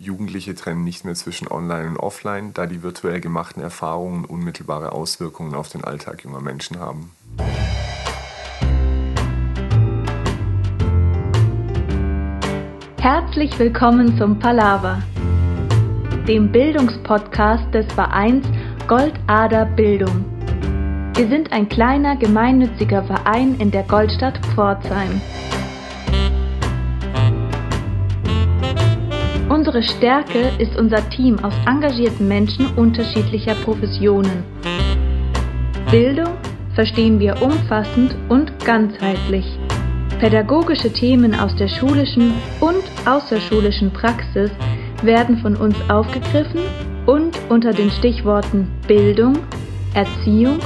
Jugendliche trennen nicht mehr zwischen Online und Offline, da die virtuell gemachten Erfahrungen unmittelbare Auswirkungen auf den Alltag junger Menschen haben. Herzlich willkommen zum Palaver, dem Bildungspodcast des Vereins Goldader Bildung. Wir sind ein kleiner gemeinnütziger Verein in der Goldstadt Pforzheim. Unsere Stärke ist unser Team aus engagierten Menschen unterschiedlicher Professionen. Bildung verstehen wir umfassend und ganzheitlich. Pädagogische Themen aus der schulischen und außerschulischen Praxis werden von uns aufgegriffen und unter den Stichworten Bildung, Erziehung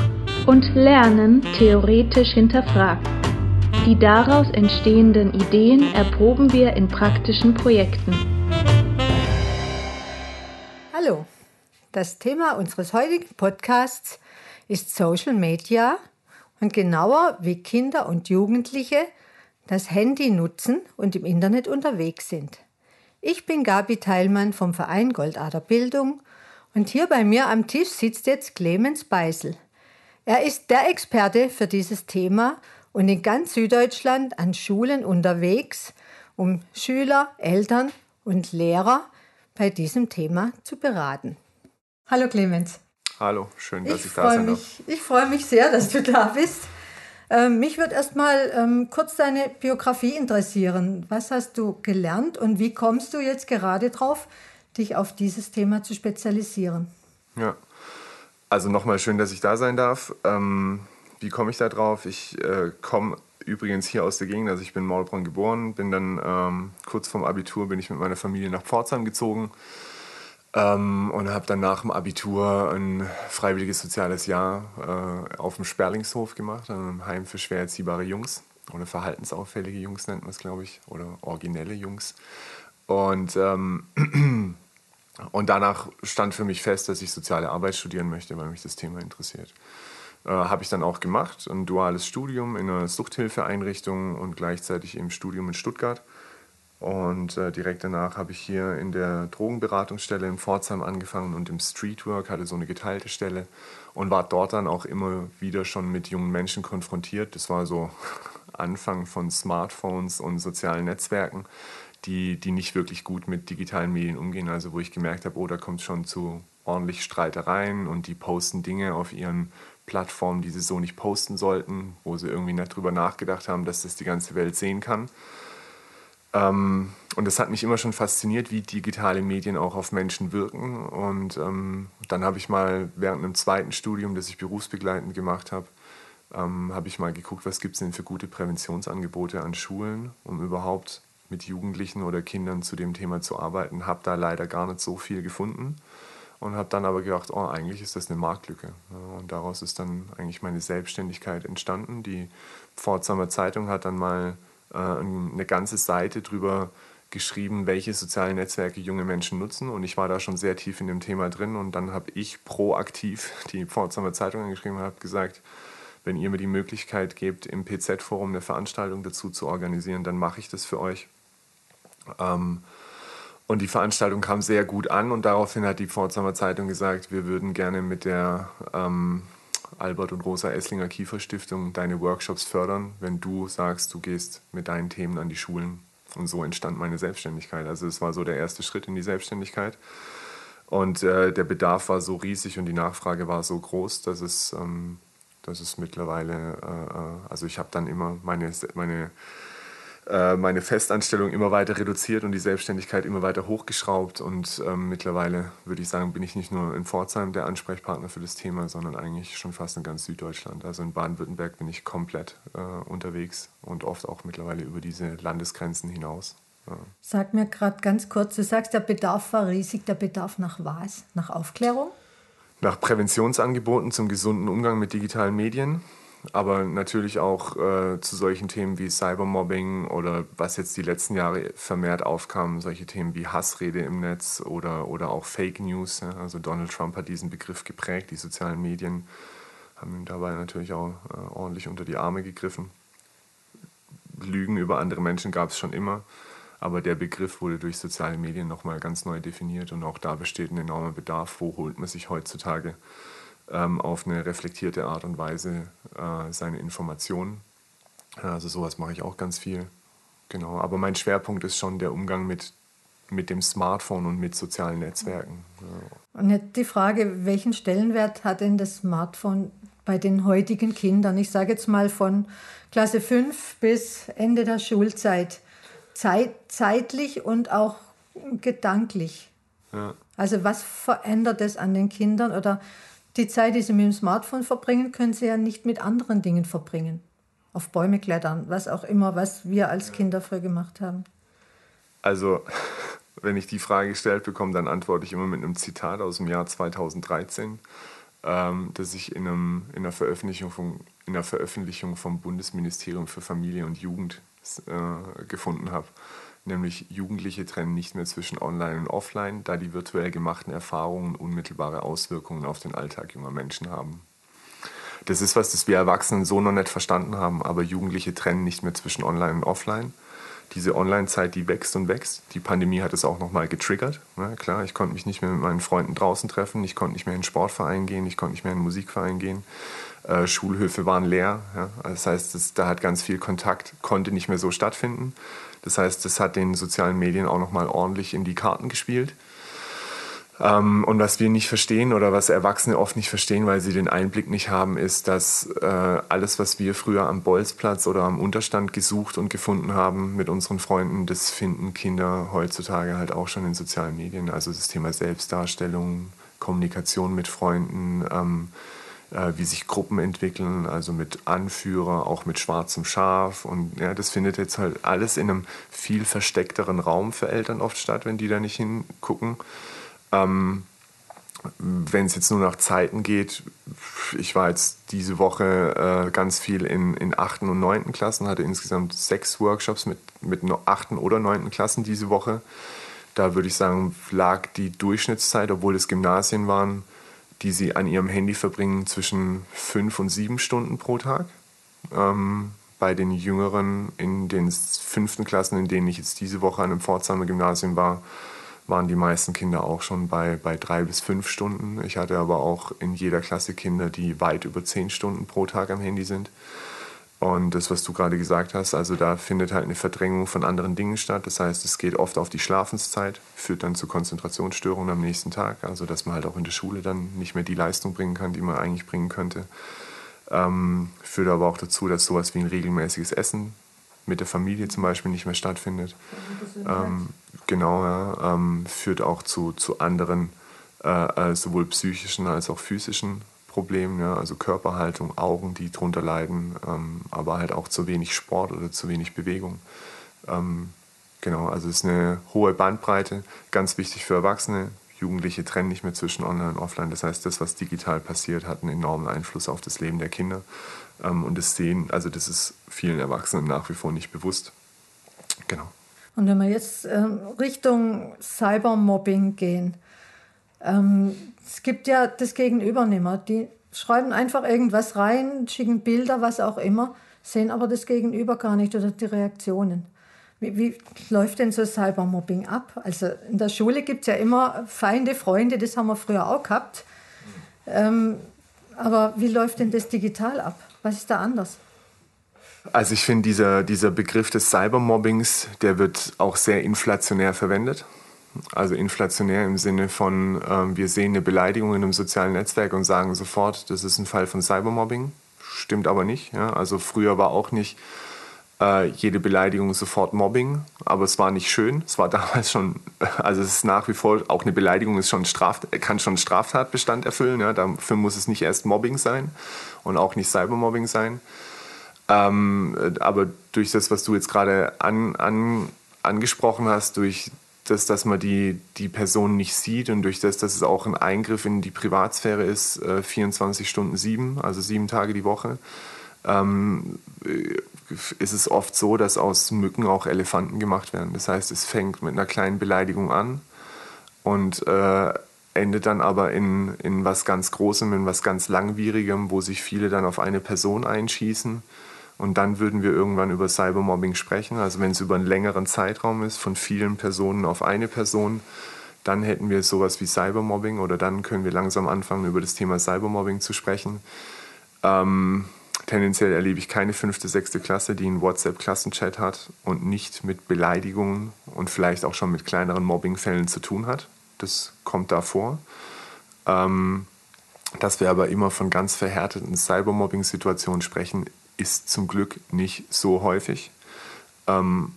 und Lernen theoretisch hinterfragt. Die daraus entstehenden Ideen erproben wir in praktischen Projekten. Hallo, das Thema unseres heutigen Podcasts ist Social Media und genauer, wie Kinder und Jugendliche das Handy nutzen und im Internet unterwegs sind. Ich bin Gabi Teilmann vom Verein Goldader Bildung und hier bei mir am Tisch sitzt jetzt Clemens Beisel. Er ist der Experte für dieses Thema und in ganz Süddeutschland an Schulen unterwegs, um Schüler, Eltern und Lehrer bei diesem Thema zu beraten. Hallo Clemens. Hallo, schön, dass ich, ich da sein darf. Ich freue mich sehr, dass du da bist. Ähm, mich würde erstmal ähm, kurz deine Biografie interessieren. Was hast du gelernt und wie kommst du jetzt gerade drauf, dich auf dieses Thema zu spezialisieren? Ja, also nochmal schön, dass ich da sein darf. Ähm, wie komme ich da drauf? Ich äh, komme übrigens hier aus der Gegend, also ich bin in Maulbronn geboren, bin dann ähm, kurz vorm Abitur bin ich mit meiner Familie nach Pforzheim gezogen ähm, und habe dann nach dem Abitur ein freiwilliges soziales Jahr äh, auf dem Sperlingshof gemacht, einem Heim für schwer erziehbare Jungs oder verhaltensauffällige Jungs nennt man es, glaube ich, oder originelle Jungs. Und, ähm, und danach stand für mich fest, dass ich soziale Arbeit studieren möchte, weil mich das Thema interessiert. Äh, habe ich dann auch gemacht, ein duales Studium in einer Suchthilfeeinrichtung und gleichzeitig im Studium in Stuttgart. Und äh, direkt danach habe ich hier in der Drogenberatungsstelle in Pforzheim angefangen und im Streetwork, hatte so eine geteilte Stelle und war dort dann auch immer wieder schon mit jungen Menschen konfrontiert. Das war so Anfang von Smartphones und sozialen Netzwerken, die, die nicht wirklich gut mit digitalen Medien umgehen. Also wo ich gemerkt habe, oh, da kommt es schon zu ordentlich Streitereien und die posten Dinge auf ihren Plattformen, die sie so nicht posten sollten, wo sie irgendwie nicht drüber nachgedacht haben, dass das die ganze Welt sehen kann. Ähm, und das hat mich immer schon fasziniert, wie digitale Medien auch auf Menschen wirken. Und ähm, dann habe ich mal während einem zweiten Studium, das ich berufsbegleitend gemacht habe, ähm, habe ich mal geguckt, was gibt es denn für gute Präventionsangebote an Schulen, um überhaupt mit Jugendlichen oder Kindern zu dem Thema zu arbeiten. Habe da leider gar nicht so viel gefunden und habe dann aber gedacht, oh, eigentlich ist das eine Marktlücke. Und daraus ist dann eigentlich meine Selbstständigkeit entstanden. Die Pforzheimer Zeitung hat dann mal äh, eine ganze Seite drüber geschrieben, welche sozialen Netzwerke junge Menschen nutzen. Und ich war da schon sehr tief in dem Thema drin. Und dann habe ich proaktiv die Pforzheimer Zeitung angeschrieben und habe gesagt, wenn ihr mir die Möglichkeit gebt, im PZ-Forum eine Veranstaltung dazu zu organisieren, dann mache ich das für euch. Ähm, und die Veranstaltung kam sehr gut an und daraufhin hat die Pforzheimer Zeitung gesagt, wir würden gerne mit der ähm, Albert und Rosa Esslinger Kiefer Stiftung deine Workshops fördern, wenn du sagst, du gehst mit deinen Themen an die Schulen. Und so entstand meine Selbstständigkeit. Also es war so der erste Schritt in die Selbstständigkeit. Und äh, der Bedarf war so riesig und die Nachfrage war so groß, dass es, ähm, dass es mittlerweile, äh, äh also ich habe dann immer meine, meine meine Festanstellung immer weiter reduziert und die Selbstständigkeit immer weiter hochgeschraubt. Und ähm, mittlerweile würde ich sagen, bin ich nicht nur in Pforzheim der Ansprechpartner für das Thema, sondern eigentlich schon fast in ganz Süddeutschland. Also in Baden-Württemberg bin ich komplett äh, unterwegs und oft auch mittlerweile über diese Landesgrenzen hinaus. Ja. Sag mir gerade ganz kurz, du sagst, der Bedarf war riesig. Der Bedarf nach was? Nach Aufklärung? Nach Präventionsangeboten zum gesunden Umgang mit digitalen Medien aber natürlich auch äh, zu solchen Themen wie Cybermobbing oder was jetzt die letzten Jahre vermehrt aufkam, solche Themen wie Hassrede im Netz oder, oder auch Fake News. Ja. Also Donald Trump hat diesen Begriff geprägt, die sozialen Medien haben ihm dabei natürlich auch äh, ordentlich unter die Arme gegriffen. Lügen über andere Menschen gab es schon immer, Aber der Begriff wurde durch soziale Medien nochmal ganz neu definiert und auch da besteht ein enormer Bedarf. Wo holt man sich heutzutage ähm, auf eine reflektierte Art und Weise äh, seine Informationen? Also sowas mache ich auch ganz viel. Genau. Aber mein Schwerpunkt ist schon der Umgang mit, mit dem Smartphone und mit sozialen Netzwerken. Ja. Und jetzt die Frage, welchen Stellenwert hat denn das Smartphone bei den heutigen Kindern? Ich sage jetzt mal von Klasse 5 bis Ende der Schulzeit. Zeit, zeitlich und auch gedanklich. Ja. Also was verändert es an den Kindern? Oder die Zeit, die sie mit dem Smartphone verbringen, können sie ja nicht mit anderen Dingen verbringen. Auf Bäume klettern, was auch immer, was wir als Kinder früher gemacht haben. Also, wenn ich die Frage gestellt bekomme, dann antworte ich immer mit einem Zitat aus dem Jahr 2013, ähm, das ich in, einem, in, einer Veröffentlichung von, in einer Veröffentlichung vom Bundesministerium für Familie und Jugend äh, gefunden habe. Nämlich Jugendliche trennen nicht mehr zwischen Online und Offline, da die virtuell gemachten Erfahrungen unmittelbare Auswirkungen auf den Alltag junger Menschen haben. Das ist was, das wir Erwachsenen so noch nicht verstanden haben, aber Jugendliche trennen nicht mehr zwischen Online und Offline. Diese Online-Zeit, die wächst und wächst. Die Pandemie hat es auch nochmal getriggert. Ja, klar, ich konnte mich nicht mehr mit meinen Freunden draußen treffen, ich konnte nicht mehr in den Sportverein gehen, ich konnte nicht mehr in den Musikverein gehen. Äh, Schulhöfe waren leer. Ja? Das heißt, das, da hat ganz viel Kontakt, konnte nicht mehr so stattfinden. Das heißt, das hat den sozialen Medien auch nochmal ordentlich in die Karten gespielt. Ähm, und was wir nicht verstehen oder was Erwachsene oft nicht verstehen, weil sie den Einblick nicht haben, ist, dass äh, alles, was wir früher am Bolzplatz oder am Unterstand gesucht und gefunden haben mit unseren Freunden, das finden Kinder heutzutage halt auch schon in sozialen Medien. Also das Thema Selbstdarstellung, Kommunikation mit Freunden, ähm, äh, wie sich Gruppen entwickeln, also mit Anführer, auch mit schwarzem Schaf. Und ja, das findet jetzt halt alles in einem viel versteckteren Raum für Eltern oft statt, wenn die da nicht hingucken. Ähm, wenn es jetzt nur nach Zeiten geht, ich war jetzt diese Woche äh, ganz viel in, in 8. und 9. Klassen, hatte insgesamt sechs Workshops mit, mit 8. oder 9. Klassen diese Woche. Da würde ich sagen, lag die Durchschnittszeit, obwohl es Gymnasien waren, die sie an ihrem Handy verbringen, zwischen fünf und sieben Stunden pro Tag. Ähm, bei den Jüngeren in den fünften Klassen, in denen ich jetzt diese Woche an einem Pforzheimer Gymnasium war, waren die meisten Kinder auch schon bei, bei drei bis fünf Stunden. Ich hatte aber auch in jeder Klasse Kinder, die weit über zehn Stunden pro Tag am Handy sind. Und das, was du gerade gesagt hast, also da findet halt eine Verdrängung von anderen Dingen statt. Das heißt, es geht oft auf die Schlafenszeit, führt dann zu Konzentrationsstörungen am nächsten Tag. Also dass man halt auch in der Schule dann nicht mehr die Leistung bringen kann, die man eigentlich bringen könnte. Ähm, führt aber auch dazu, dass sowas wie ein regelmäßiges Essen mit der Familie zum Beispiel nicht mehr stattfindet. Ähm, genau, ja, ähm, führt auch zu, zu anderen, äh, äh sowohl psychischen als auch physischen Problem, ja, also Körperhaltung, Augen, die darunter leiden, ähm, aber halt auch zu wenig Sport oder zu wenig Bewegung. Ähm, genau, also es ist eine hohe Bandbreite, ganz wichtig für Erwachsene. Jugendliche trennen nicht mehr zwischen Online und Offline. Das heißt, das, was digital passiert, hat einen enormen Einfluss auf das Leben der Kinder. Ähm, und das sehen, also das ist vielen Erwachsenen nach wie vor nicht bewusst. Genau. Und wenn wir jetzt ähm, Richtung Cybermobbing gehen, ähm, es gibt ja das Gegenüber nicht mehr. Die schreiben einfach irgendwas rein, schicken Bilder, was auch immer, sehen aber das Gegenüber gar nicht oder die Reaktionen. Wie, wie läuft denn so Cybermobbing ab? Also in der Schule gibt es ja immer Feinde, Freunde, das haben wir früher auch gehabt. Ähm, aber wie läuft denn das digital ab? Was ist da anders? Also ich finde, dieser, dieser Begriff des Cybermobbings, der wird auch sehr inflationär verwendet. Also inflationär im Sinne von, ähm, wir sehen eine Beleidigung in einem sozialen Netzwerk und sagen sofort, das ist ein Fall von Cybermobbing. Stimmt aber nicht. Ja? Also früher war auch nicht äh, jede Beleidigung sofort Mobbing, aber es war nicht schön. Es war damals schon, also es ist nach wie vor, auch eine Beleidigung ist schon Straf, kann schon Straftatbestand erfüllen. Ja? Dafür muss es nicht erst Mobbing sein und auch nicht Cybermobbing sein. Ähm, aber durch das, was du jetzt gerade an, an, angesprochen hast, durch das, dass man die, die Person nicht sieht und durch das, dass es auch ein Eingriff in die Privatsphäre ist, äh, 24 Stunden sieben, also sieben Tage die Woche, ähm, äh, ist es oft so, dass aus Mücken auch Elefanten gemacht werden. Das heißt, es fängt mit einer kleinen Beleidigung an und äh, endet dann aber in, in was ganz Großem, in was ganz Langwierigem, wo sich viele dann auf eine Person einschießen Und dann würden wir irgendwann über Cybermobbing sprechen. Also wenn es über einen längeren Zeitraum ist, von vielen Personen auf eine Person, dann hätten wir sowas wie Cybermobbing oder dann können wir langsam anfangen, über das Thema Cybermobbing zu sprechen. Ähm, tendenziell erlebe ich keine fünfte, sechste Klasse, die einen WhatsApp-Klassenchat hat und nicht mit Beleidigungen und vielleicht auch schon mit kleineren Mobbingfällen zu tun hat. Das kommt da vor. Ähm, dass wir aber immer von ganz verhärteten Cybermobbing-Situationen sprechen, ist zum Glück nicht so häufig. Ähm,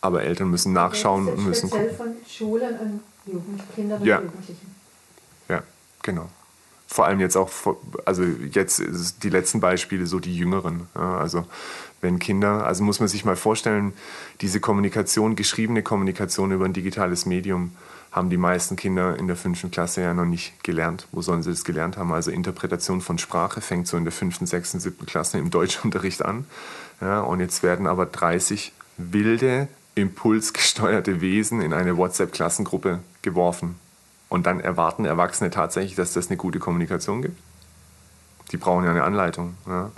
aber Eltern müssen nachschauen und müssen gucken. von Schulen und Jugend, Kindern und ja. Jugendlichen. Ja, genau. Vor allem jetzt auch, also jetzt die letzten Beispiele so die Jüngeren. Ja, also wenn Kinder, also muss man sich mal vorstellen, diese Kommunikation, geschriebene Kommunikation über ein digitales Medium, haben die meisten Kinder in der fünften Klasse ja noch nicht gelernt. Wo sollen sie das gelernt haben? Also Interpretation von Sprache fängt so in der fünften, sechsten, siebten Klasse im Deutschunterricht an. Ja, und jetzt werden aber 30 wilde, impulsgesteuerte Wesen in eine WhatsApp-Klassengruppe geworfen. Und dann erwarten Erwachsene tatsächlich, dass das eine gute Kommunikation gibt. Die brauchen ja eine Anleitung. Ja.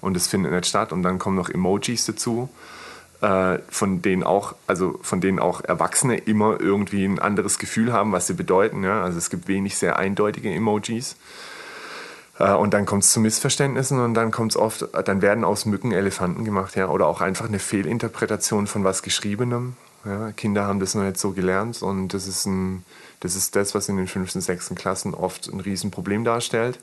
Und das findet nicht statt. Und dann kommen noch Emojis dazu äh, von denen auch, also von denen auch Erwachsene immer irgendwie ein anderes Gefühl haben, was sie bedeuten. Ja? Also es gibt wenig sehr eindeutige Emojis. Äh, und dann kommt es zu Missverständnissen und dann kommt es oft, dann werden aus Mücken Elefanten gemacht, ja, oder auch einfach eine Fehlinterpretation von was Geschriebenem. Ja? Kinder haben das noch nicht so gelernt und das ist ein, das ist das, was in den fünften, sechsten Klassen oft ein Riesenproblem darstellt.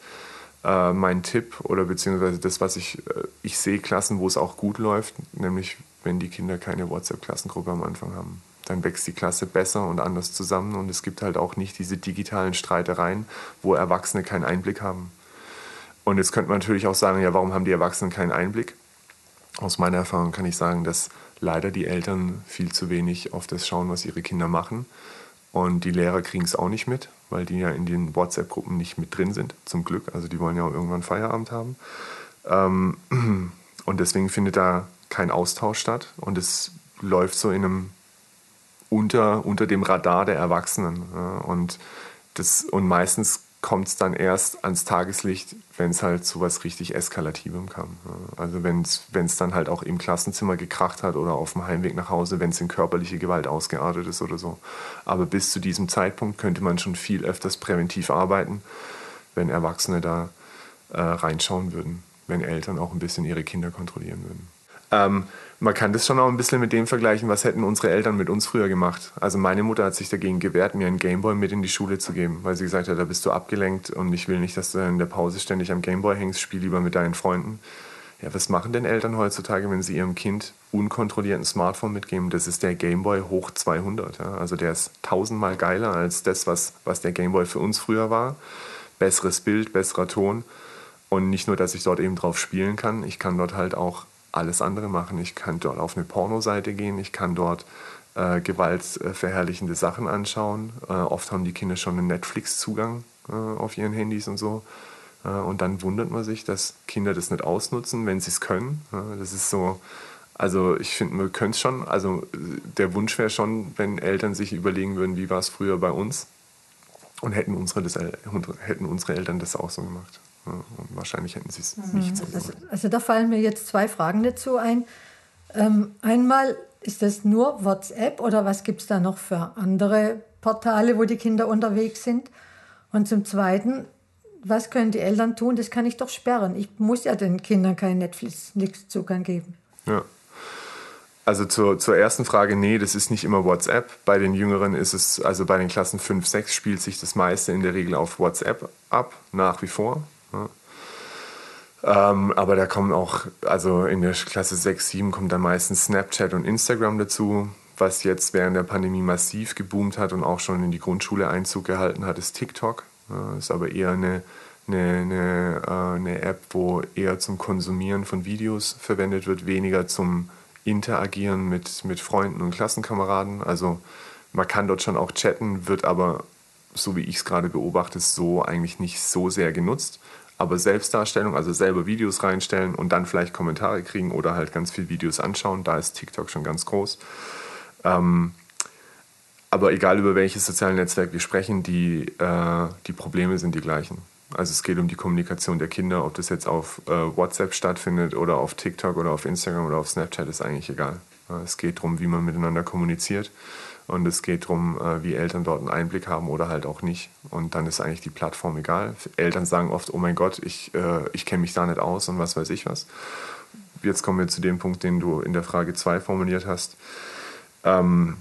Äh, mein Tipp oder beziehungsweise das, was ich, äh, ich sehe Klassen, wo es auch gut läuft, nämlich wenn die Kinder keine WhatsApp-Klassengruppe am Anfang haben. Dann wächst die Klasse besser und anders zusammen und es gibt halt auch nicht diese digitalen Streitereien, wo Erwachsene keinen Einblick haben. Und jetzt könnte man natürlich auch sagen, ja, warum haben die Erwachsenen keinen Einblick? Aus meiner Erfahrung kann ich sagen, dass leider die Eltern viel zu wenig auf das schauen, was ihre Kinder machen. Und die Lehrer kriegen es auch nicht mit, weil die ja in den WhatsApp-Gruppen nicht mit drin sind, zum Glück. Also die wollen ja auch irgendwann Feierabend haben. Ähm, und deswegen findet da kein Austausch statt und es läuft so in einem unter, unter dem Radar der Erwachsenen. Und, das, und meistens kommt es dann erst ans Tageslicht, wenn es halt zu was richtig Eskalativem kam. Also wenn es dann halt auch im Klassenzimmer gekracht hat oder auf dem Heimweg nach Hause, wenn es in körperliche Gewalt ausgeartet ist oder so. Aber bis zu diesem Zeitpunkt könnte man schon viel öfters präventiv arbeiten, wenn Erwachsene da äh, reinschauen würden, wenn Eltern auch ein bisschen ihre Kinder kontrollieren würden. Ähm, man kann das schon auch ein bisschen mit dem vergleichen, was hätten unsere Eltern mit uns früher gemacht. Also meine Mutter hat sich dagegen gewehrt, mir einen Gameboy mit in die Schule zu geben, weil sie gesagt hat, da bist du abgelenkt und ich will nicht, dass du in der Pause ständig am Gameboy hängst, spiel lieber mit deinen Freunden. Ja, was machen denn Eltern heutzutage, wenn sie ihrem Kind unkontrollierten Smartphone mitgeben? Das ist der Gameboy hoch 200. Ja? Also der ist tausendmal geiler als das, was, was der Gameboy für uns früher war. Besseres Bild, besserer Ton. Und nicht nur, dass ich dort eben drauf spielen kann, ich kann dort halt auch alles andere machen. Ich kann dort auf eine Pornoseite gehen, ich kann dort äh, gewaltverherrlichende Sachen anschauen. Äh, oft haben die Kinder schon einen Netflix-Zugang äh, auf ihren Handys und so. Äh, und dann wundert man sich, dass Kinder das nicht ausnutzen, wenn sie es können. das ist so, also ich finde, man könnte es schon, also der Wunsch wäre schon, wenn Eltern sich überlegen würden, wie war es früher bei uns und hätten unsere, das, hätten unsere Eltern das auch so gemacht. Und wahrscheinlich hätten sie es mhm. nicht so gemacht. Also, also, da fallen mir jetzt zwei Fragen dazu ein. Ähm, einmal, ist das nur WhatsApp oder was gibt es da noch für andere Portale, wo die Kinder unterwegs sind? Und zum Zweiten, was können die Eltern tun? Das kann ich doch sperren. Ich muss ja den Kindern keinen Netflix-Zugang geben. Ja. Also zur, zur ersten Frage, nee, das ist nicht immer WhatsApp. Bei den Jüngeren ist es, also bei den Klassen 5, 6 spielt sich das meiste in der Regel auf WhatsApp ab, nach wie vor. Ähm, aber da kommen auch, also in der Klasse 6, 7 kommt dann meistens Snapchat und Instagram dazu. Was jetzt während der Pandemie massiv geboomt hat und auch schon in die Grundschule Einzug gehalten hat, ist TikTok. Das ist aber eher eine, eine, eine, äh, eine App, wo eher zum Konsumieren von Videos verwendet wird, weniger zum Interagieren mit, mit Freunden und Klassenkameraden. Also man kann dort schon auch chatten, wird aber, so wie ich es gerade beobachte, so eigentlich nicht so sehr genutzt. Aber Selbstdarstellung, also selber Videos reinstellen und dann vielleicht Kommentare kriegen oder halt ganz viele Videos anschauen, da ist TikTok schon ganz groß. Ähm, aber egal über welches soziale Netzwerk wir sprechen, die, äh, die Probleme sind die gleichen. Also es geht um die Kommunikation der Kinder, ob das jetzt auf äh, WhatsApp stattfindet oder auf TikTok oder auf Instagram oder auf Snapchat, ist eigentlich egal. Es geht darum, wie man miteinander kommuniziert und es geht darum, äh, wie Eltern dort einen Einblick haben oder halt auch nicht. Und dann ist eigentlich die Plattform egal. Eltern sagen oft, oh mein Gott, ich, äh, ich kenne mich da nicht aus und was weiß ich was. Jetzt kommen wir zu dem Punkt, den du in der Frage 2 formuliert hast. Ähm,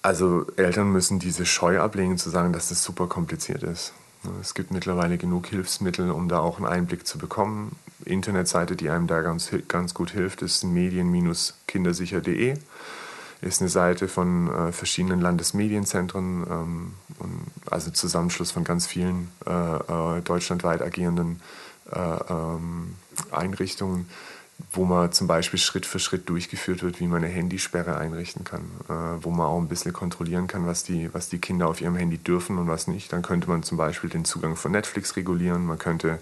also Eltern müssen diese Scheu ablegen zu sagen, dass das super kompliziert ist. Es gibt mittlerweile genug Hilfsmittel, um da auch einen Einblick zu bekommen. Internetseite, die einem da ganz, ganz gut hilft, ist medien-kindersicher.de. Ist eine Seite von äh, verschiedenen Landesmedienzentren, ähm, und, also Zusammenschluss von ganz vielen äh, äh, deutschlandweit agierenden äh, ähm, Einrichtungen wo man zum Beispiel Schritt für Schritt durchgeführt wird, wie man eine Handysperre einrichten kann, äh, wo man auch ein bisschen kontrollieren kann, was die, was die Kinder auf ihrem Handy dürfen und was nicht. Dann könnte man zum Beispiel den Zugang von Netflix regulieren, man könnte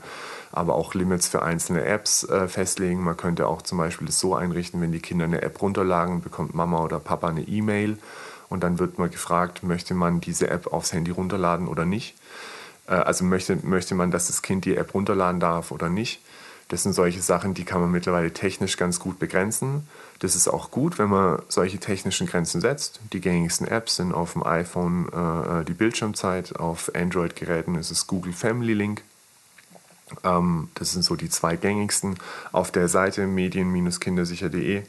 aber auch Limits für einzelne Apps äh, festlegen. Man könnte auch zum Beispiel das so einrichten, wenn die Kinder eine App runterladen, bekommt Mama oder Papa eine E-Mail und dann wird man gefragt, möchte man diese App aufs Handy runterladen oder nicht. Äh, also möchte, möchte man, dass das Kind die App runterladen darf oder nicht. Das sind solche Sachen, die kann man mittlerweile technisch ganz gut begrenzen. Das ist auch gut, wenn man solche technischen Grenzen setzt. Die gängigsten Apps sind auf dem iPhone äh, die Bildschirmzeit, auf Android-Geräten ist es Google Family Link. Ähm, das sind so die zwei gängigsten. Auf der Seite medien-kindersicher.de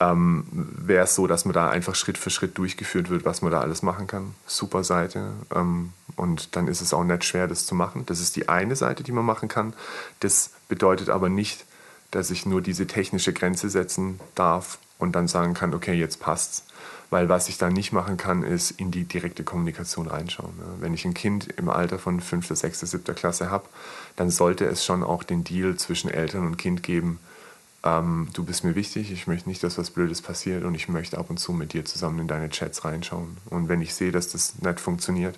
ähm, wäre es so, dass man da einfach Schritt für Schritt durchgeführt wird, was man da alles machen kann. Super Seite. Ähm, und dann ist es auch nicht schwer, das zu machen. Das ist die eine Seite, die man machen kann. Das bedeutet aber nicht, dass ich nur diese technische Grenze setzen darf und dann sagen kann, okay, jetzt passt's. Weil was ich dann nicht machen kann, ist in die direkte Kommunikation reinschauen. Wenn ich ein Kind im Alter von 5., 6., 7. Klasse habe, dann sollte es schon auch den Deal zwischen Eltern und Kind geben, ähm, du bist mir wichtig, ich möchte nicht, dass was Blödes passiert und ich möchte ab und zu mit dir zusammen in deine Chats reinschauen. Und wenn ich sehe, dass das nicht funktioniert,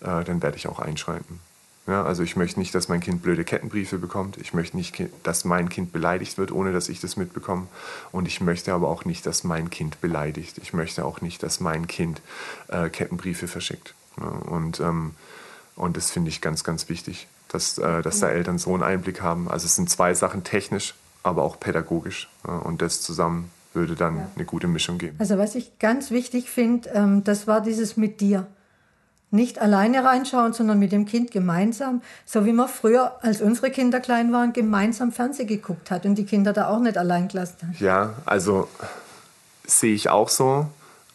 äh, dann werde ich auch einschreiten. Ja, also ich möchte nicht, dass mein Kind blöde Kettenbriefe bekommt. Ich möchte nicht, dass mein Kind beleidigt wird, ohne dass ich das mitbekomme. Und ich möchte aber auch nicht, dass mein Kind beleidigt. Ich möchte auch nicht, dass mein Kind äh, Kettenbriefe verschickt. Ja, und, ähm, und das finde ich ganz, ganz wichtig, dass, äh, dass da Eltern so einen Einblick haben. Also es sind zwei Sachen technisch, aber auch pädagogisch. Ja, und das zusammen würde dann ja. eine gute Mischung geben. Also was ich ganz wichtig finde, ähm, das war dieses mit dir. Nicht alleine reinschauen, sondern mit dem Kind gemeinsam. So wie man früher, als unsere Kinder klein waren, gemeinsam Fernsehen geguckt hat und die Kinder da auch nicht allein gelassen hat. Ja, also sehe ich auch so.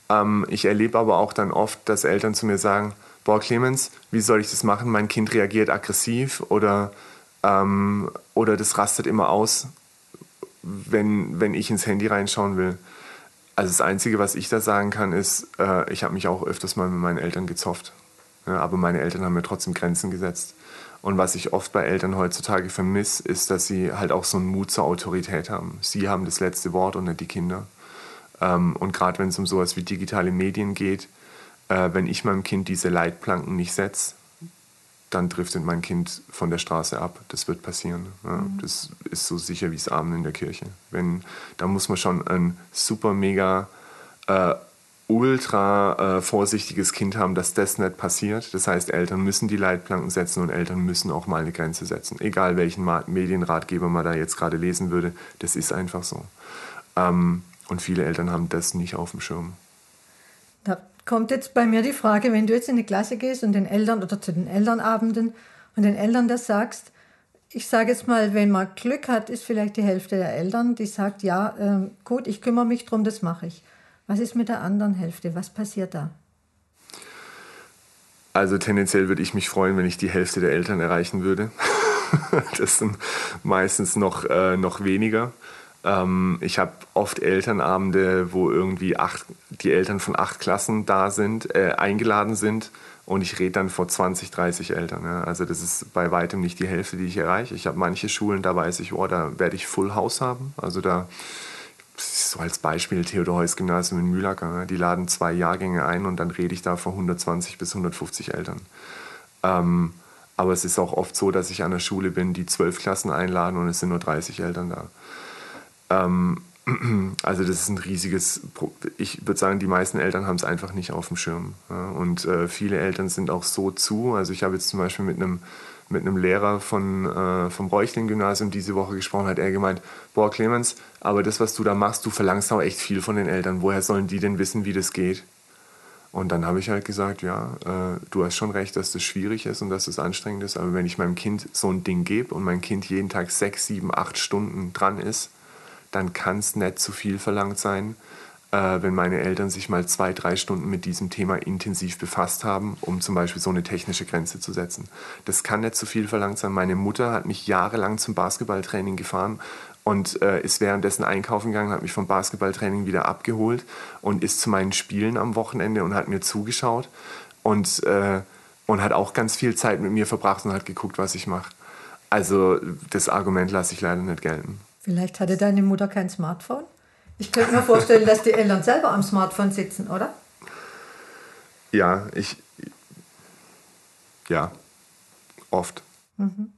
Ähm, ich erlebe aber auch dann oft, dass Eltern zu mir sagen, boah Clemens, wie soll ich das machen? Mein Kind reagiert aggressiv oder, ähm, oder das rastet immer aus, wenn, wenn ich ins Handy reinschauen will. Also das Einzige, was ich da sagen kann, ist, äh, ich habe mich auch öfters mal mit meinen Eltern gezofft. Ja, aber meine Eltern haben mir trotzdem Grenzen gesetzt. Und was ich oft bei Eltern heutzutage vermisse, ist, dass sie halt auch so einen Mut zur Autorität haben. Sie haben das letzte Wort und nicht die Kinder. Ähm, und gerade wenn es um sowas wie digitale Medien geht, äh, wenn ich meinem Kind diese Leitplanken nicht setze, dann driftet mein Kind von der Straße ab. Das wird passieren. Ja, mhm. Das ist so sicher wie das Abend in der Kirche. Wenn, da muss man schon ein super mega äh, ultra äh, vorsichtiges Kind haben, dass das nicht passiert. Das heißt, Eltern müssen die Leitplanken setzen und Eltern müssen auch mal eine Grenze setzen. Egal welchen Medienratgeber man da jetzt gerade lesen würde, das ist einfach so. Ähm, und viele Eltern haben das nicht auf dem Schirm. Da kommt jetzt bei mir die Frage, wenn du jetzt in die Klasse gehst und den Eltern oder zu den Elternabenden und den Eltern das sagst, ich sage jetzt mal, wenn man Glück hat, ist vielleicht die Hälfte der Eltern, die sagt, ja, äh, gut, ich kümmere mich drum, das mache ich. Was ist mit der anderen Hälfte? Was passiert da? Also tendenziell würde ich mich freuen, wenn ich die Hälfte der Eltern erreichen würde. das sind meistens noch, äh, noch weniger. Ähm, ich habe oft Elternabende, wo irgendwie acht, die Eltern von acht Klassen da sind, äh, eingeladen sind und ich rede dann vor 20, 30 Eltern. Ja. Also das ist bei weitem nicht die Hälfte, die ich erreiche. Ich habe manche Schulen, da weiß ich, oh, da werde ich Full House haben. Also da so als Beispiel Theodor-Heuss-Gymnasium in Mühlacker. Ne? Die laden zwei Jahrgänge ein und dann rede ich da vor 120 bis 150 Eltern. Ähm, aber es ist auch oft so, dass ich an der Schule bin, die zwölf Klassen einladen und es sind nur 30 Eltern da. Ähm, also das ist ein riesiges, ich würde sagen, die meisten Eltern haben es einfach nicht auf dem Schirm. Und äh, viele Eltern sind auch so zu. Also ich habe jetzt zum Beispiel mit einem mit einem Lehrer von, äh, vom Reuchling-Gymnasium diese Woche gesprochen, hat er gemeint, boah Clemens, aber das, was du da machst, du verlangst auch echt viel von den Eltern. Woher sollen die denn wissen, wie das geht? Und dann habe ich halt gesagt, ja, äh, du hast schon recht, dass das schwierig ist und dass das anstrengend ist, aber wenn ich meinem Kind so ein Ding gebe und mein Kind jeden Tag sechs, sieben, acht Stunden dran ist, dann kann es nicht zu viel verlangt sein, äh, wenn meine Eltern sich mal zwei, drei Stunden mit diesem Thema intensiv befasst haben, um zum Beispiel so eine technische Grenze zu setzen. Das kann nicht zu viel verlangt sein. Meine Mutter hat mich jahrelang zum Basketballtraining gefahren und äh, ist währenddessen einkaufen gegangen, hat mich vom Basketballtraining wieder abgeholt und ist zu meinen Spielen am Wochenende und hat mir zugeschaut und, äh, und hat auch ganz viel Zeit mit mir verbracht und hat geguckt, was ich mache. Also das Argument lasse ich leider nicht gelten. Vielleicht hatte deine Mutter kein Smartphone? Ich könnte mir vorstellen, dass die Eltern selber am Smartphone sitzen, oder? Ja, ich. Ja, oft. Mhm.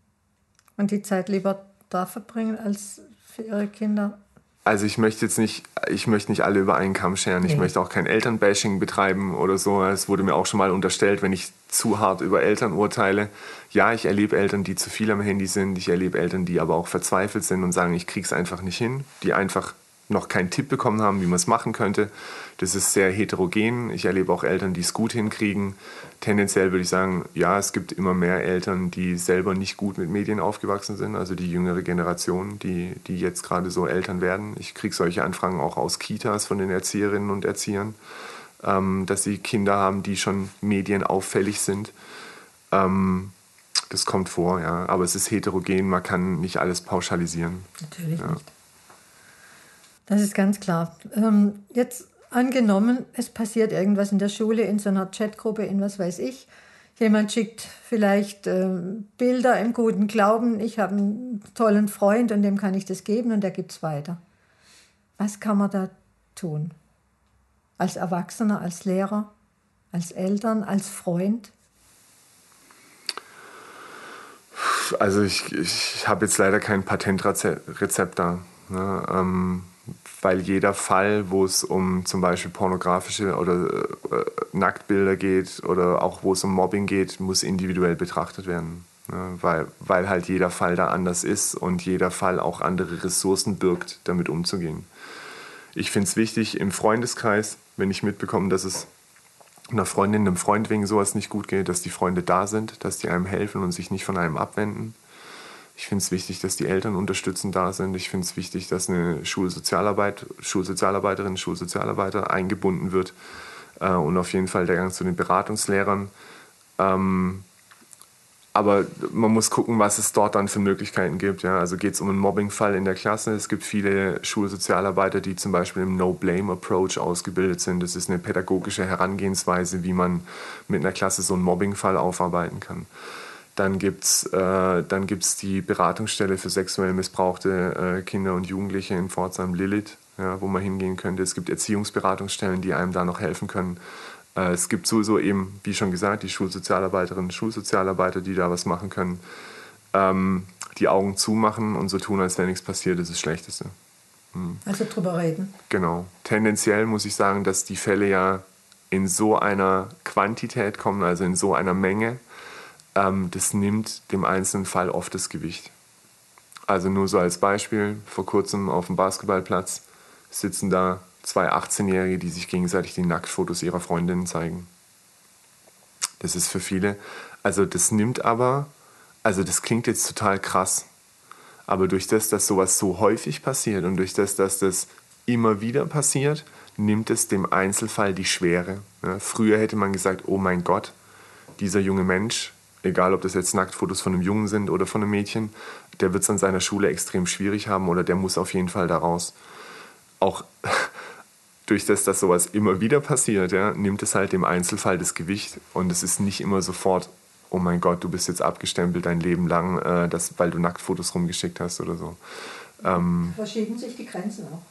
Und die Zeit lieber da verbringen als für ihre Kinder? Also ich möchte jetzt nicht, ich möchte nicht alle über einen Kamm scheren. Nee. Ich möchte auch kein Elternbashing betreiben oder so. Es wurde mir auch schon mal unterstellt, wenn ich zu hart über Eltern urteile. Ja, ich erlebe Eltern, die zu viel am Handy sind. Ich erlebe Eltern, die aber auch verzweifelt sind und sagen, ich krieg's einfach nicht hin. Die einfach noch keinen Tipp bekommen haben, wie man es machen könnte. Das ist sehr heterogen. Ich erlebe auch Eltern, die es gut hinkriegen. Tendenziell würde ich sagen, ja, es gibt immer mehr Eltern, die selber nicht gut mit Medien aufgewachsen sind, also die jüngere Generation, die, die jetzt gerade so Eltern werden. Ich kriege solche Anfragen auch aus Kitas von den Erzieherinnen und Erziehern, ähm, dass sie Kinder haben, die schon medienauffällig sind. Ähm, das kommt vor, ja, aber es ist heterogen, man kann nicht alles pauschalisieren. Natürlich ja. nicht. Das ist ganz klar. Ähm, jetzt angenommen, es passiert irgendwas in der Schule, in so einer Chatgruppe, in was weiß ich. Jemand schickt vielleicht äh, Bilder im guten Glauben, ich habe einen tollen Freund und dem kann ich das geben und der gibt es weiter. Was kann man da tun? Als Erwachsener, als Lehrer, als Eltern, als Freund? Also ich, ich habe jetzt leider kein Patentrezept da. Ne? Ähm, weil jeder Fall, wo es um zum Beispiel pornografische oder äh, Nacktbilder geht oder auch wo es um Mobbing geht, muss individuell betrachtet werden. Ne? Weil, weil halt jeder Fall da anders ist und jeder Fall auch andere Ressourcen birgt, damit umzugehen. Ich finde es wichtig im Freundeskreis, wenn ich mitbekomme, dass es einer Freundin, einem Freund wegen sowas nicht gut geht, dass die Freunde da sind, dass die einem helfen und sich nicht von einem abwenden ich finde es wichtig, dass die Eltern unterstützend da sind. Ich finde es wichtig, dass eine Schulsozialarbeit, Schulsozialarbeiterin, Schulsozialarbeiter eingebunden wird. Äh, und auf jeden Fall der Gang zu den Beratungslehrern. Ähm, aber man muss gucken, was es dort dann für Möglichkeiten gibt. Ja. Also geht es um einen Mobbingfall in der Klasse. Es gibt viele Schulsozialarbeiter, die zum Beispiel im No-Blame-Approach ausgebildet sind. Das ist eine pädagogische Herangehensweise, wie man mit einer Klasse so einen Mobbingfall aufarbeiten kann. Dann gibt es äh, die Beratungsstelle für sexuell missbrauchte äh, Kinder und Jugendliche in Pforzheim Lilith, ja, wo man hingehen könnte. Es gibt Erziehungsberatungsstellen, die einem da noch helfen können. Äh, es gibt sowieso eben, wie schon gesagt, die Schulsozialarbeiterinnen und Schulsozialarbeiter, die da was machen können. Ähm, die Augen zumachen und so tun, als wäre nichts passiert, ist das Schlechteste. Hm. Also drüber reden. Genau. Tendenziell muss ich sagen, dass die Fälle ja in so einer Quantität kommen, also in so einer Menge, ähm, das nimmt dem einzelnen Fall oft das Gewicht. Also nur so als Beispiel, vor kurzem auf dem Basketballplatz sitzen da zwei 18-Jährige, die sich gegenseitig die Nacktfotos ihrer Freundinnen zeigen. Das ist für viele, also das nimmt aber, also das klingt jetzt total krass, aber durch das, dass sowas so häufig passiert und durch das, dass das immer wieder passiert, nimmt es dem Einzelfall die Schwere. Ja, früher hätte man gesagt, oh mein Gott, dieser junge Mensch egal ob das jetzt Nacktfotos von einem Jungen sind oder von einem Mädchen, der wird es an seiner Schule extrem schwierig haben oder der muss auf jeden Fall da raus. Auch durch das, dass sowas immer wieder passiert, ja, nimmt es halt dem Einzelfall das Gewicht und es ist nicht immer sofort, oh mein Gott, du bist jetzt abgestempelt dein Leben lang, äh, das, weil du Nacktfotos rumgeschickt hast oder so. Ähm, Verschieben sich die Grenzen auch.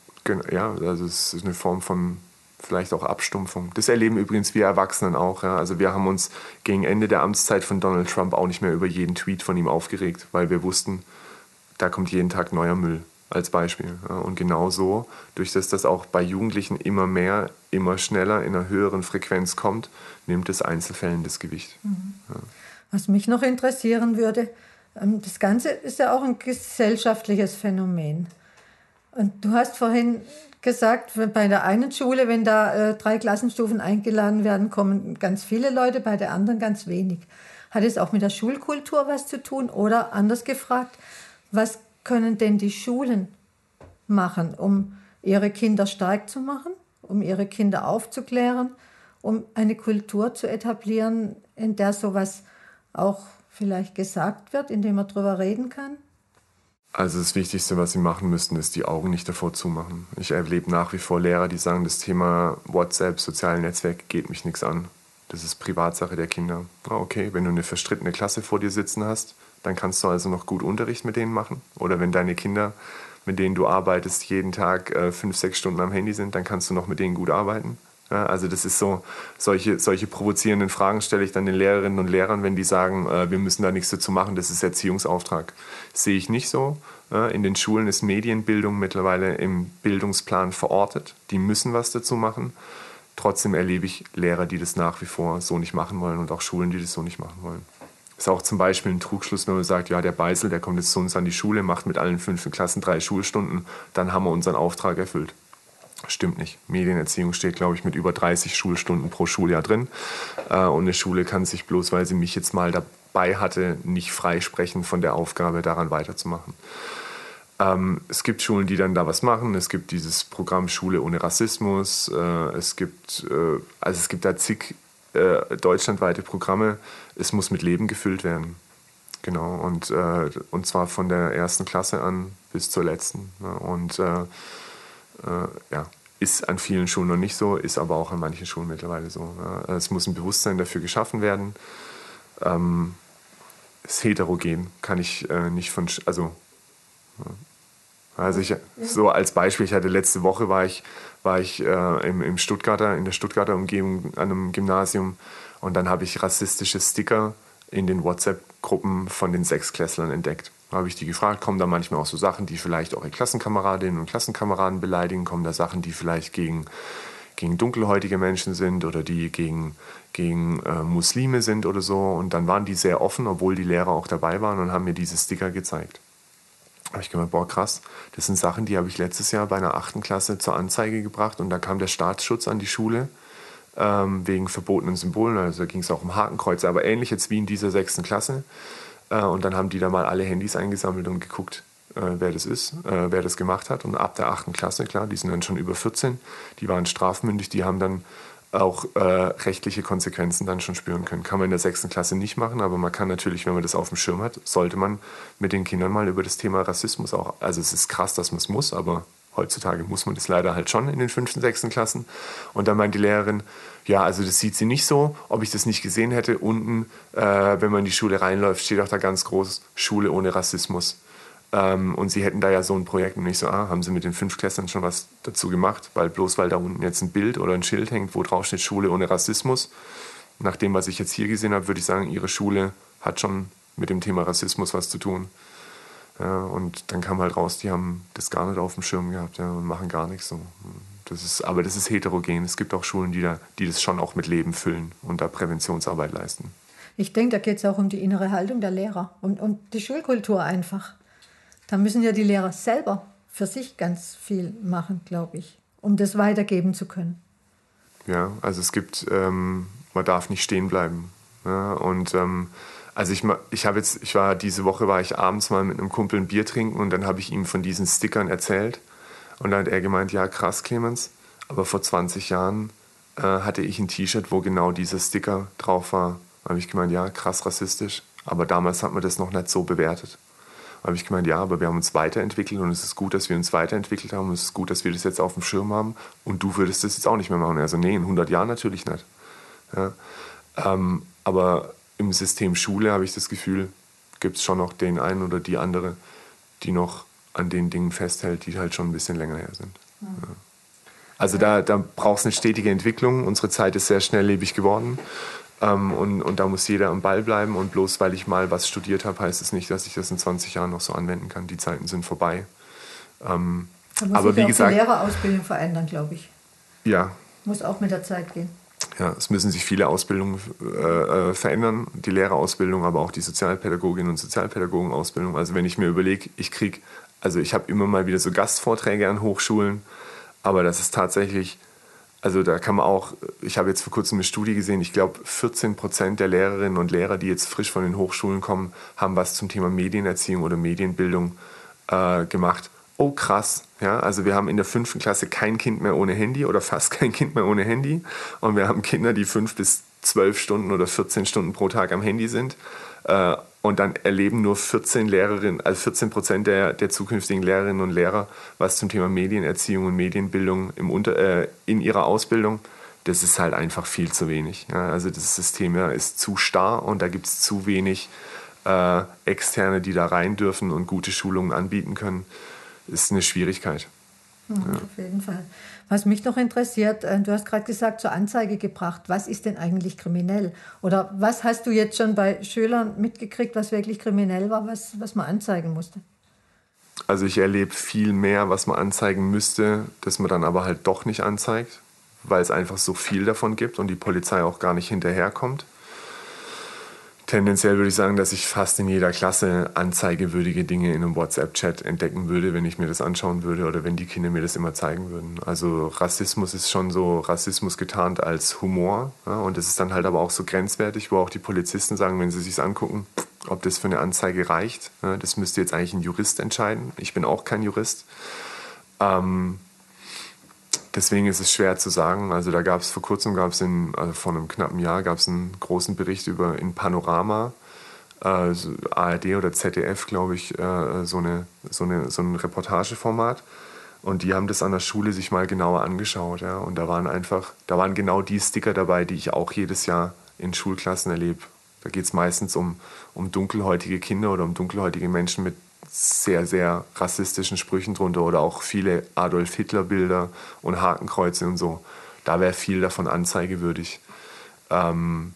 Ja, also es ist eine Form von vielleicht auch Abstumpfung. Das erleben übrigens wir Erwachsenen auch. Ja. Also wir haben uns gegen Ende der Amtszeit von Donald Trump auch nicht mehr über jeden Tweet von ihm aufgeregt, weil wir wussten, da kommt jeden Tag neuer Müll als Beispiel. Ja. Und genau so, durch das das auch bei Jugendlichen immer mehr, immer schneller in einer höheren Frequenz kommt, nimmt es Einzelfällen das Gewicht. Mhm. Ja. Was mich noch interessieren würde, ähm, das Ganze ist ja auch ein gesellschaftliches Phänomen. Und du hast vorhin gesagt, bei der einen Schule, wenn da äh, drei Klassenstufen eingeladen werden, kommen ganz viele Leute, bei der anderen ganz wenig. Hat es auch mit der Schulkultur was zu tun? Oder anders gefragt, was können denn die Schulen machen, um ihre Kinder stark zu machen, um ihre Kinder aufzuklären, um eine Kultur zu etablieren, in der sowas auch vielleicht gesagt wird, in dem man darüber reden kann? Also das Wichtigste, was sie machen müssten, ist die Augen nicht davor zumachen. Ich erlebe nach wie vor Lehrer, die sagen, das Thema WhatsApp, soziale Netzwerke geht mich nichts an. Das ist Privatsache der Kinder. Ah, okay, wenn du eine verstrittene Klasse vor dir sitzen hast, dann kannst du also noch gut Unterricht mit denen machen. Oder wenn deine Kinder, mit denen du arbeitest, jeden Tag äh, fünf, sechs Stunden am Handy sind, dann kannst du noch mit denen gut arbeiten. Ja, also das ist so, solche, solche provozierenden Fragen stelle ich dann den Lehrerinnen und Lehrern, wenn die sagen, äh, wir müssen da nichts dazu machen, das ist Erziehungsauftrag. Sehe ich nicht so. Äh, in den Schulen ist Medienbildung mittlerweile im Bildungsplan verortet. Die müssen was dazu machen. Trotzdem erlebe ich Lehrer, die das nach wie vor so nicht machen wollen und auch Schulen, die das so nicht machen wollen. Ist auch zum Beispiel ein Trugschluss, wenn man sagt, ja, der Beisel, der kommt jetzt zu uns an die Schule, macht mit allen fünften Klassen drei Schulstunden, dann haben wir unseren Auftrag erfüllt. Stimmt nicht. Medienerziehung steht, glaube ich, mit über 30 Schulstunden pro Schuljahr drin. Äh, und eine Schule kann sich bloß, weil sie mich jetzt mal dabei hatte, nicht freisprechen von der Aufgabe, daran weiterzumachen. Ähm, es gibt Schulen, die dann da was machen. Es gibt dieses Programm Schule ohne Rassismus. Äh, es gibt, äh, also es gibt da zig deutschlandweite Programme. Es muss mit Leben gefüllt werden. Genau. Und, und zwar von der ersten Klasse an bis zur letzten. Und äh, ja, ist an vielen Schulen noch nicht so, ist aber auch an manchen Schulen mittlerweile so. Ja. Es muss ein Bewusstsein dafür geschaffen werden. Ähm, ist heterogen, kann ich äh, nicht von, also, also ich, so als Beispiel, ich hatte letzte Woche war ich, war ich äh, im, im Stuttgarter, in der Stuttgarter Umgebung an einem Gymnasium und dann habe ich rassistische Sticker in den WhatsApp-Gruppen von den Sechsklässlern entdeckt habe ich die gefragt, kommen da manchmal auch so Sachen, die vielleicht eure Klassenkameradinnen und Klassenkameraden beleidigen, kommen da Sachen, die vielleicht gegen, gegen dunkelhäutige Menschen sind oder die gegen, gegen äh, Muslime sind oder so. Und dann waren die sehr offen, obwohl die Lehrer auch dabei waren und haben mir diese Sticker gezeigt. Da habe ich gemeint, boah, krass, das sind Sachen, die habe ich letztes Jahr bei einer achten Klasse zur Anzeige gebracht und da kam der Staatsschutz an die Schule ähm, wegen verbotenen Symbolen. Also da ging es auch um Hakenkreuze, aber ähnlich jetzt wie in dieser sechsten Klasse. Äh, und dann haben die da mal alle Handys eingesammelt und geguckt, äh, wer das ist, äh, wer das gemacht hat. Und ab der achten Klasse, klar, die sind dann schon über 14, die waren strafmündig, die haben dann auch äh, rechtliche Konsequenzen dann schon spüren können. Kann man in der sechsten Klasse nicht machen, aber man kann natürlich, wenn man das auf dem Schirm hat, sollte man mit den Kindern mal über das Thema Rassismus auch, also es ist krass, dass man es muss, aber heutzutage muss man das leider halt schon in den fünften, sechsten Klassen. Und dann meint die Lehrerin, ja, also das sieht sie nicht so. Ob ich das nicht gesehen hätte, unten, äh, wenn man in die Schule reinläuft, steht auch da ganz groß, Schule ohne Rassismus. Ähm, und sie hätten da ja so ein Projekt und ich so, ah, haben sie mit den Fünftklässlern schon was dazu gemacht? Weil bloß weil da unten jetzt ein Bild oder ein Schild hängt, wo drauf steht Schule ohne Rassismus. Nach dem, was ich jetzt hier gesehen habe, würde ich sagen, ihre Schule hat schon mit dem Thema Rassismus was zu tun. Ja, und dann kam halt raus, die haben das gar nicht auf dem Schirm gehabt ja, und machen gar nichts so. Das ist, aber das ist heterogen. Es gibt auch Schulen, die, da, die das schon auch mit Leben füllen und da Präventionsarbeit leisten. Ich denke, da geht es auch um die innere Haltung der Lehrer und um die Schulkultur einfach. Da müssen ja die Lehrer selber für sich ganz viel machen, glaube ich, um das weitergeben zu können. Ja, also es gibt, ähm, man darf nicht stehen bleiben. Ja, und ähm, also ich, ich habe jetzt, ich war diese Woche war ich abends mal mit einem Kumpel ein Bier trinken und dann habe ich ihm von diesen Stickern erzählt. Und dann hat er gemeint, ja krass, Clemens, aber vor 20 Jahren äh, hatte ich ein T-Shirt, wo genau dieser Sticker drauf war. Da habe ich gemeint, ja, krass rassistisch. Aber damals hat man das noch nicht so bewertet. Da habe ich gemeint, ja, aber wir haben uns weiterentwickelt und es ist gut, dass wir uns weiterentwickelt haben und es ist gut, dass wir das jetzt auf dem Schirm haben und du würdest das jetzt auch nicht mehr machen. Also nee, in 100 Jahren natürlich nicht. Ja. Ähm, aber im System Schule habe ich das Gefühl, gibt es schon noch den einen oder die andere, die noch an den Dingen festhält, die halt schon ein bisschen länger her sind. Ja. Also da, da braucht es eine stetige Entwicklung. Unsere Zeit ist sehr schnelllebig geworden. Ähm, und, und da muss jeder am Ball bleiben. Und bloß weil ich mal was studiert habe, heißt es nicht, dass ich das in 20 Jahren noch so anwenden kann. Die Zeiten sind vorbei. Ähm, da muss aber sich wie auch gesagt, die Lehrerausbildung verändern, glaube ich. Ja. Muss auch mit der Zeit gehen. Ja, es müssen sich viele Ausbildungen äh, äh, verändern, die Lehrerausbildung, aber auch die Sozialpädagogin und Sozialpädagogenausbildung. Also wenn ich mir überlege, ich kriege, also ich habe immer mal wieder so Gastvorträge an Hochschulen, aber das ist tatsächlich, also da kann man auch, ich habe jetzt vor kurzem eine Studie gesehen, ich glaube 14 Prozent der Lehrerinnen und Lehrer, die jetzt frisch von den Hochschulen kommen, haben was zum Thema Medienerziehung oder Medienbildung äh, gemacht. Oh krass, ja, also wir haben in der fünften Klasse kein Kind mehr ohne Handy oder fast kein Kind mehr ohne Handy und wir haben Kinder, die fünf bis zwölf Stunden oder 14 Stunden pro Tag am Handy sind. Äh, und dann erleben nur 14 Lehrerinnen, also 14 Prozent der, der zukünftigen Lehrerinnen und Lehrer was zum Thema Medienerziehung und Medienbildung im Unter, äh, in ihrer Ausbildung. Das ist halt einfach viel zu wenig. Ja, also das System ja, ist zu starr und da gibt es zu wenig äh, Externe, die da rein dürfen und gute Schulungen anbieten können. Ist eine Schwierigkeit. Mhm, ja. Auf jeden Fall. Was mich noch interessiert, äh, du hast gerade gesagt, zur Anzeige gebracht, was ist denn eigentlich kriminell? Oder was hast du jetzt schon bei Schülern mitgekriegt, was wirklich kriminell war, was, was man anzeigen musste? Also ich erlebe viel mehr, was man anzeigen müsste, das man dann aber halt doch nicht anzeigt, weil es einfach so viel davon gibt und die Polizei auch gar nicht hinterherkommt. Tendenziell würde ich sagen, dass ich fast in jeder Klasse anzeigewürdige Dinge in einem WhatsApp-Chat entdecken würde, wenn ich mir das anschauen würde oder wenn die Kinder mir das immer zeigen würden. Also Rassismus ist schon so Rassismus getarnt als Humor ja, und das ist dann halt aber auch so grenzwertig, wo auch die Polizisten sagen, wenn sie sich angucken, ob das für eine Anzeige reicht. Ja, das müsste jetzt eigentlich ein Jurist entscheiden. Ich bin auch kein Jurist. Ähm, Deswegen ist es schwer zu sagen. Also da gab es vor kurzem, gab es also vor einem knappen Jahr, gab es einen großen Bericht über in Panorama, äh, ARD oder ZDF, glaube ich, äh, so, eine, so, eine, so ein Reportageformat. Und die haben das an der Schule sich mal genauer angeschaut. Ja? Und da waren einfach, da waren genau die Sticker dabei, die ich auch jedes Jahr in Schulklassen erlebe. Da geht es meistens um, um dunkelhäutige Kinder oder um dunkelhäutige Menschen mit sehr, sehr rassistischen Sprüchen drunter oder auch viele Adolf Hitler-Bilder und Hakenkreuze und so. Da wäre viel davon anzeigewürdig. Ähm,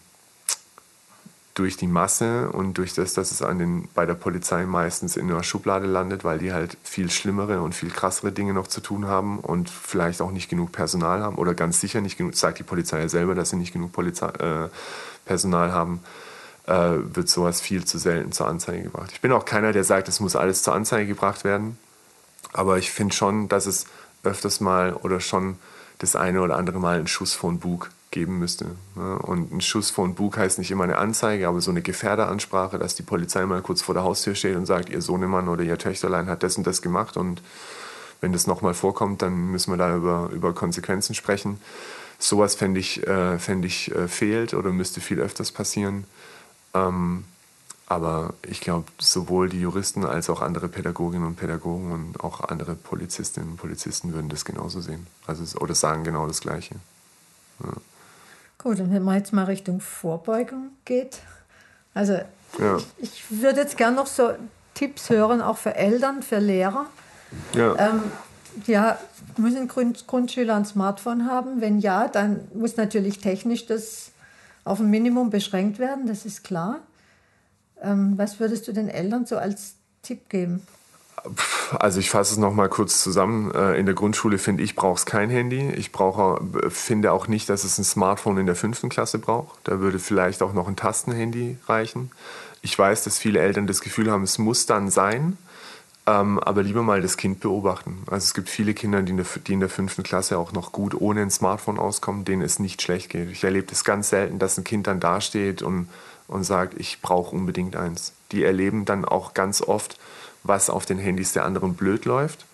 durch die Masse und durch das, dass es an den, bei der Polizei meistens in einer Schublade landet, weil die halt viel schlimmere und viel krassere Dinge noch zu tun haben und vielleicht auch nicht genug Personal haben oder ganz sicher nicht genug, sagt die Polizei ja selber, dass sie nicht genug Polizei, äh, Personal haben wird sowas viel zu selten zur Anzeige gebracht. Ich bin auch keiner, der sagt, es muss alles zur Anzeige gebracht werden. Aber ich finde schon, dass es öfters mal oder schon das eine oder andere Mal einen Schuss vor den Bug geben müsste. Und ein Schuss vor den Bug heißt nicht immer eine Anzeige, aber so eine Gefährderansprache, dass die Polizei mal kurz vor der Haustür steht und sagt, ihr Sohnemann oder ihr Töchterlein hat das und das gemacht und wenn das nochmal vorkommt, dann müssen wir da über, über Konsequenzen sprechen. Sowas fände ich, äh, fänd ich äh, fehlt oder müsste viel öfters passieren. Ähm, aber ich glaube, sowohl die Juristen als auch andere Pädagoginnen und Pädagogen und auch andere Polizistinnen und Polizisten würden das genauso sehen. Also, oder sagen genau das Gleiche. Ja. Gut, und wenn man jetzt mal Richtung Vorbeugung geht, also ja. ich würde jetzt gerne noch so Tipps hören, auch für Eltern, für Lehrer. Ja. Ähm, ja, müssen Grund, Grundschüler ein Smartphone haben? Wenn ja, dann muss natürlich technisch das auf ein Minimum beschränkt werden, das ist klar. Ähm, was würdest du den Eltern so als Tipp geben? Also ich fasse es noch mal kurz zusammen. Äh, in der Grundschule finde ich braucht es kein Handy. Ich brauche, finde auch nicht, dass es ein Smartphone in der fünften Klasse braucht. Da würde vielleicht auch noch ein Tastenhandy reichen. Ich weiß, dass viele Eltern das Gefühl haben, es muss dann sein. Ähm, aber lieber mal das Kind beobachten. Also es gibt viele Kinder, die in, der, die in der fünften Klasse auch noch gut ohne ein Smartphone auskommen, denen es nicht schlecht geht. Ich erlebe das ganz selten, dass ein Kind dann dasteht und, und sagt, ich brauche unbedingt eins. Die erleben dann auch ganz oft, was auf den Handys der anderen blöd läuft.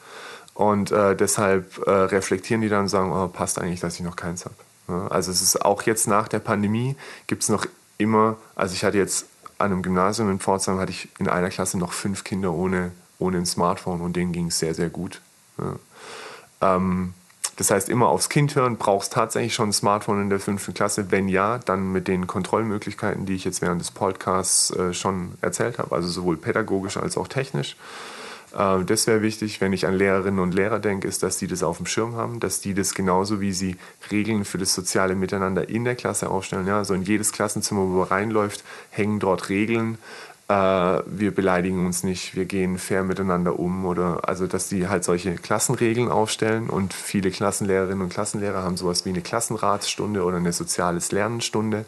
Und äh, deshalb äh, reflektieren die dann und sagen, oh, passt eigentlich, dass ich noch keins habe. Ja, also es ist auch jetzt nach der Pandemie gibt es noch immer, also ich hatte jetzt an einem Gymnasium in Pforzheim, hatte ich in einer Klasse noch fünf Kinder ohne ohne ein Smartphone und denen ging es sehr, sehr gut. Ja. Ähm, das heißt, immer aufs Kind hören, brauchst tatsächlich schon ein Smartphone in der fünften Klasse. Wenn ja, dann mit den Kontrollmöglichkeiten, die ich jetzt während des Podcasts äh, schon erzählt habe, also sowohl pädagogisch als auch technisch. Äh, das wäre wichtig, wenn ich an Lehrerinnen und Lehrer denke, ist, dass die das auf dem Schirm haben, dass die das genauso wie sie Regeln für das soziale Miteinander in der Klasse aufstellen. Ja, also in jedes Klassenzimmer, wo man reinläuft, hängen dort Regeln, äh, wir beleidigen uns nicht, wir gehen fair miteinander um oder also dass die halt solche Klassenregeln aufstellen und viele Klassenlehrerinnen und Klassenlehrer haben sowas wie eine Klassenratsstunde oder eine soziales Lernenstunde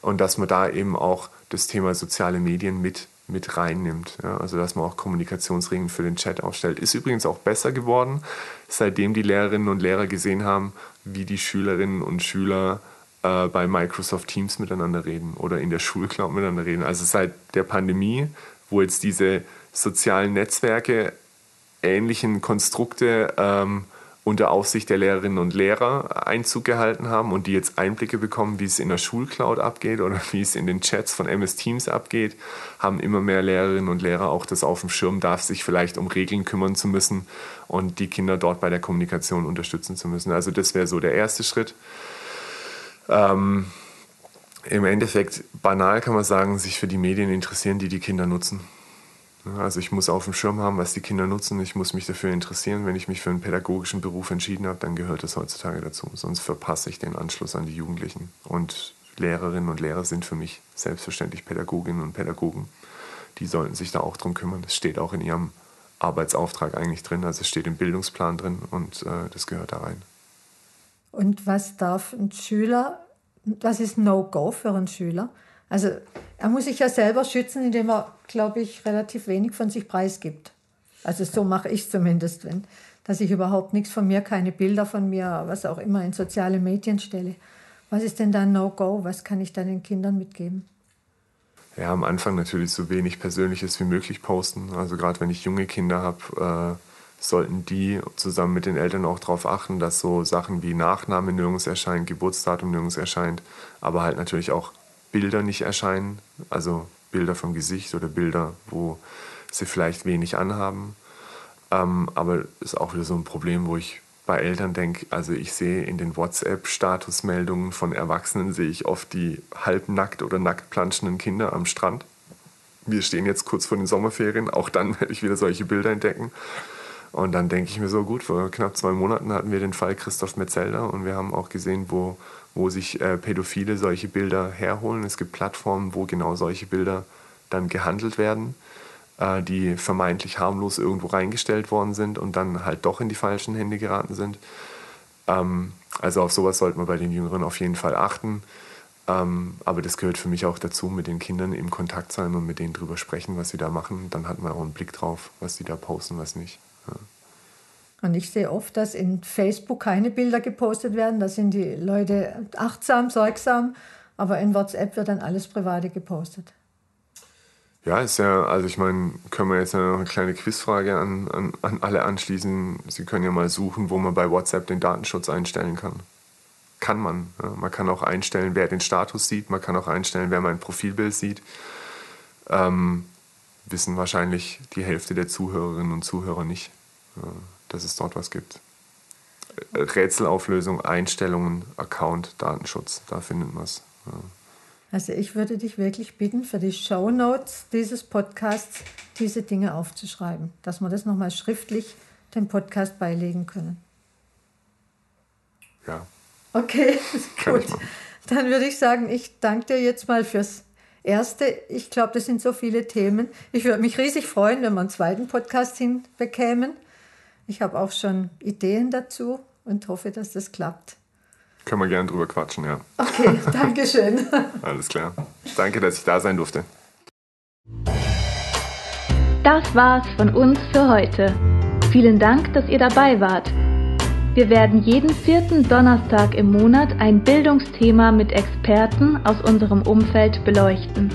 und dass man da eben auch das Thema soziale Medien mit mit reinnimmt. Ja? Also dass man auch Kommunikationsregeln für den Chat aufstellt. Ist übrigens auch besser geworden, seitdem die Lehrerinnen und Lehrer gesehen haben, wie die Schülerinnen und Schüler äh, bei Microsoft Teams miteinander reden oder in der Schulcloud miteinander reden. Also seit der Pandemie, wo jetzt diese sozialen Netzwerke ähnlichen Konstrukte ähm, unter Aufsicht der Lehrerinnen und Lehrer Einzug gehalten haben und die jetzt Einblicke bekommen, wie es in der Schulcloud abgeht oder wie es in den Chats von MS Teams abgeht, haben immer mehr Lehrerinnen und Lehrer auch das auf dem Schirm, darf sich vielleicht um Regeln kümmern zu müssen und die Kinder dort bei der Kommunikation unterstützen zu müssen. Also das wäre so der erste Schritt. Ähm, Im Endeffekt, banal kann man sagen, sich für die Medien interessieren, die die Kinder nutzen. Also ich muss auf dem Schirm haben, was die Kinder nutzen. Ich muss mich dafür interessieren. Wenn ich mich für einen pädagogischen Beruf entschieden habe, dann gehört das heutzutage dazu. Sonst verpasse ich den Anschluss an die Jugendlichen. Und Lehrerinnen und Lehrer sind für mich selbstverständlich Pädagoginnen und Pädagogen. Die sollten sich da auch drum kümmern. Das steht auch in ihrem Arbeitsauftrag eigentlich drin. Also es steht im Bildungsplan drin und äh, das gehört da rein. Und was darf ein Schüler, was ist No-Go für einen Schüler? Also er muss sich ja selber schützen, indem er, glaube ich, relativ wenig von sich preisgibt. Also so mache ich zumindest, wenn, dass ich überhaupt nichts von mir, keine Bilder von mir, was auch immer in soziale Medien stelle. Was ist denn da No-Go? Was kann ich da den Kindern mitgeben? Ja, am Anfang natürlich so wenig Persönliches wie möglich posten. Also gerade wenn ich junge Kinder habe, äh, sollten die zusammen mit den Eltern auch darauf achten, dass so Sachen wie Nachname nirgends erscheint, Geburtsdatum nirgends erscheint, aber halt natürlich auch Bilder nicht erscheinen, also Bilder vom Gesicht oder Bilder, wo sie vielleicht wenig anhaben. Ähm, aber ist auch wieder so ein Problem, wo ich bei Eltern denke, also ich sehe in den WhatsApp-Statusmeldungen von Erwachsenen, sehe ich oft die halbnackt oder nackt planschenden Kinder am Strand. Wir stehen jetzt kurz vor den Sommerferien, auch dann werde ich wieder solche Bilder entdecken. Und dann denke ich mir so, gut, vor knapp zwei Monaten hatten wir den Fall Christoph Metzelder und wir haben auch gesehen, wo wo sich äh, Pädophile solche Bilder herholen. Es gibt Plattformen, wo genau solche Bilder dann gehandelt werden, äh, die vermeintlich harmlos irgendwo reingestellt worden sind und dann halt doch in die falschen Hände geraten sind. Ähm, also auf sowas sollte man bei den Jüngeren auf jeden Fall achten. Ähm, aber das gehört für mich auch dazu, mit den Kindern im Kontakt sein und mit denen drüber sprechen, was sie da machen. Dann hat man auch einen Blick drauf, was sie da posten, was nicht. Und ich sehe oft, dass in Facebook keine Bilder gepostet werden. Da sind die Leute achtsam, sorgsam. Aber in WhatsApp wird dann alles Private gepostet. Ja, ist ja, also ich meine, können wir jetzt noch eine kleine Quizfrage an, an, an alle anschließen. Sie können ja mal suchen, wo man bei WhatsApp den Datenschutz einstellen kann. Kann man. Ja. Man kann auch einstellen, wer den Status sieht. Man kann auch einstellen, wer mein Profilbild sieht. Ähm, wissen wahrscheinlich die Hälfte der Zuhörerinnen und Zuhörer nicht. Ja dass es dort was gibt. Rätselauflösung, Einstellungen, Account, Datenschutz, da findet man es. Also ich würde dich wirklich bitten, für die Show Notes dieses Podcasts diese Dinge aufzuschreiben, dass wir das nochmal schriftlich dem Podcast beilegen können. Ja. Okay, gut. Dann würde ich sagen, ich danke dir jetzt mal fürs Erste. Ich glaube, das sind so viele Themen. Ich würde mich riesig freuen, wenn wir einen zweiten Podcast hinbekämen. Ich habe auch schon Ideen dazu und hoffe, dass das klappt. Können wir gerne drüber quatschen, ja. Okay, danke schön. Alles klar. Danke, dass ich da sein durfte. Das war's von uns für heute. Vielen Dank, dass ihr dabei wart. Wir werden jeden vierten Donnerstag im Monat ein Bildungsthema mit Experten aus unserem Umfeld beleuchten.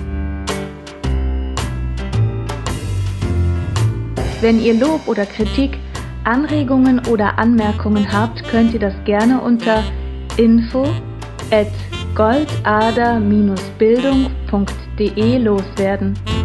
Wenn ihr Lob oder Kritik Anregungen oder Anmerkungen habt, könnt ihr das gerne unter info at goldader-bildung.de loswerden.